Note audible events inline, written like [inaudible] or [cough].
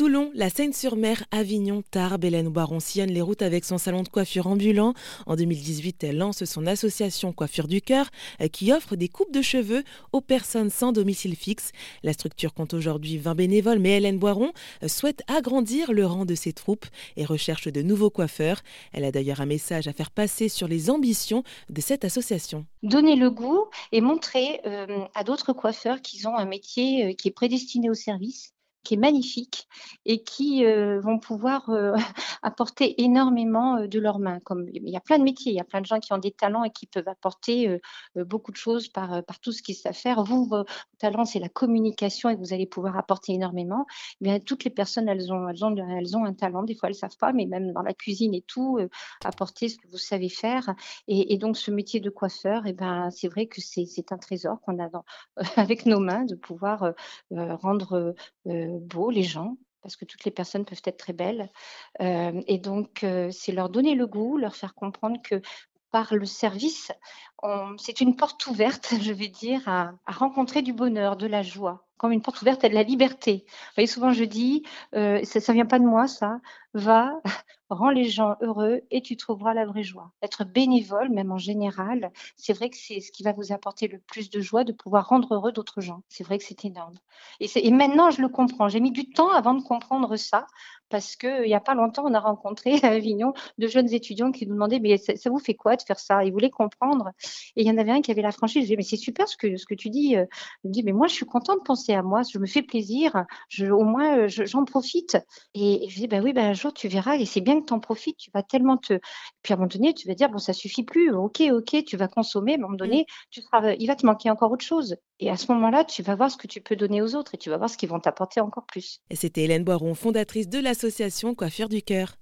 Toulon, la Seine-sur-Mer, Avignon, Tarbes, Hélène Baron sillonne les routes avec son salon de coiffure ambulant. En 2018, elle lance son association Coiffure du Cœur qui offre des coupes de cheveux aux personnes sans domicile fixe. La structure compte aujourd'hui 20 bénévoles, mais Hélène Boiron souhaite agrandir le rang de ses troupes et recherche de nouveaux coiffeurs. Elle a d'ailleurs un message à faire passer sur les ambitions de cette association. Donner le goût et montrer euh, à d'autres coiffeurs qu'ils ont un métier euh, qui est prédestiné au service qui est magnifique et qui euh, vont pouvoir euh, apporter énormément euh, de leurs mains. Comme il y a plein de métiers, il y a plein de gens qui ont des talents et qui peuvent apporter beaucoup de choses par, par tout ce qu'ils savent faire. Vous, vos talents, c'est la communication et vous allez pouvoir apporter énormément. Eh bien, toutes les personnes, elles ont, elles ont, elles ont un talent. Des fois, elles savent pas, mais même dans la cuisine et tout, apporter ce que vous savez faire. Et, donc, ce métier de coiffeur, eh ben, c'est vrai que c'est un trésor qu'on a [laughs] avec nos mains de pouvoir rendre beaux, les gens, parce que toutes les personnes peuvent être très belles. Euh, et donc, euh, c'est leur donner le goût, leur faire comprendre que par le service, c'est une porte ouverte, [laughs] je vais dire, à, rencontrer du bonheur, de la joie, comme une porte ouverte à de la liberté. Vous voyez, souvent je dis, euh, ça ne vient pas de moi, ça, va, [laughs] rends les gens heureux et tu trouveras la vraie joie. Être bénévole, même en général, c'est vrai que c'est ce qui va vous apporter le plus de joie de pouvoir rendre heureux d'autres gens. C'est vrai que c'est énorme. Et, maintenant, je le comprends. J'ai mis du temps avant de comprendre ça parce qu'il n'y a pas longtemps, on a rencontré à Avignon de jeunes étudiants qui nous demandaient mais ça, vous fait quoi de faire ça? Ils voulaient comprendre. Et il y en avait un qui avait la franchise. Je disais mais c'est super ce que, ce que tu dis. Il me dit mais moi, je suis contente de penser à moi. Je me fais plaisir. Je, au moins, j'en profite. Et, je dis ben oui, ben tu verras, et c'est bien que tu en profites, tu vas tellement te... Puis à un moment donné, tu vas dire, bon, ça suffit plus, ok, ok, tu vas consommer, à un moment donné, mmh. tu seras... il va te manquer encore autre chose. Et à ce moment-là, tu vas voir ce que tu peux donner aux autres et tu vas voir ce qu'ils vont t'apporter encore plus. Et c'était Hélène Boiron, fondatrice de l'association Coiffure du Cœur.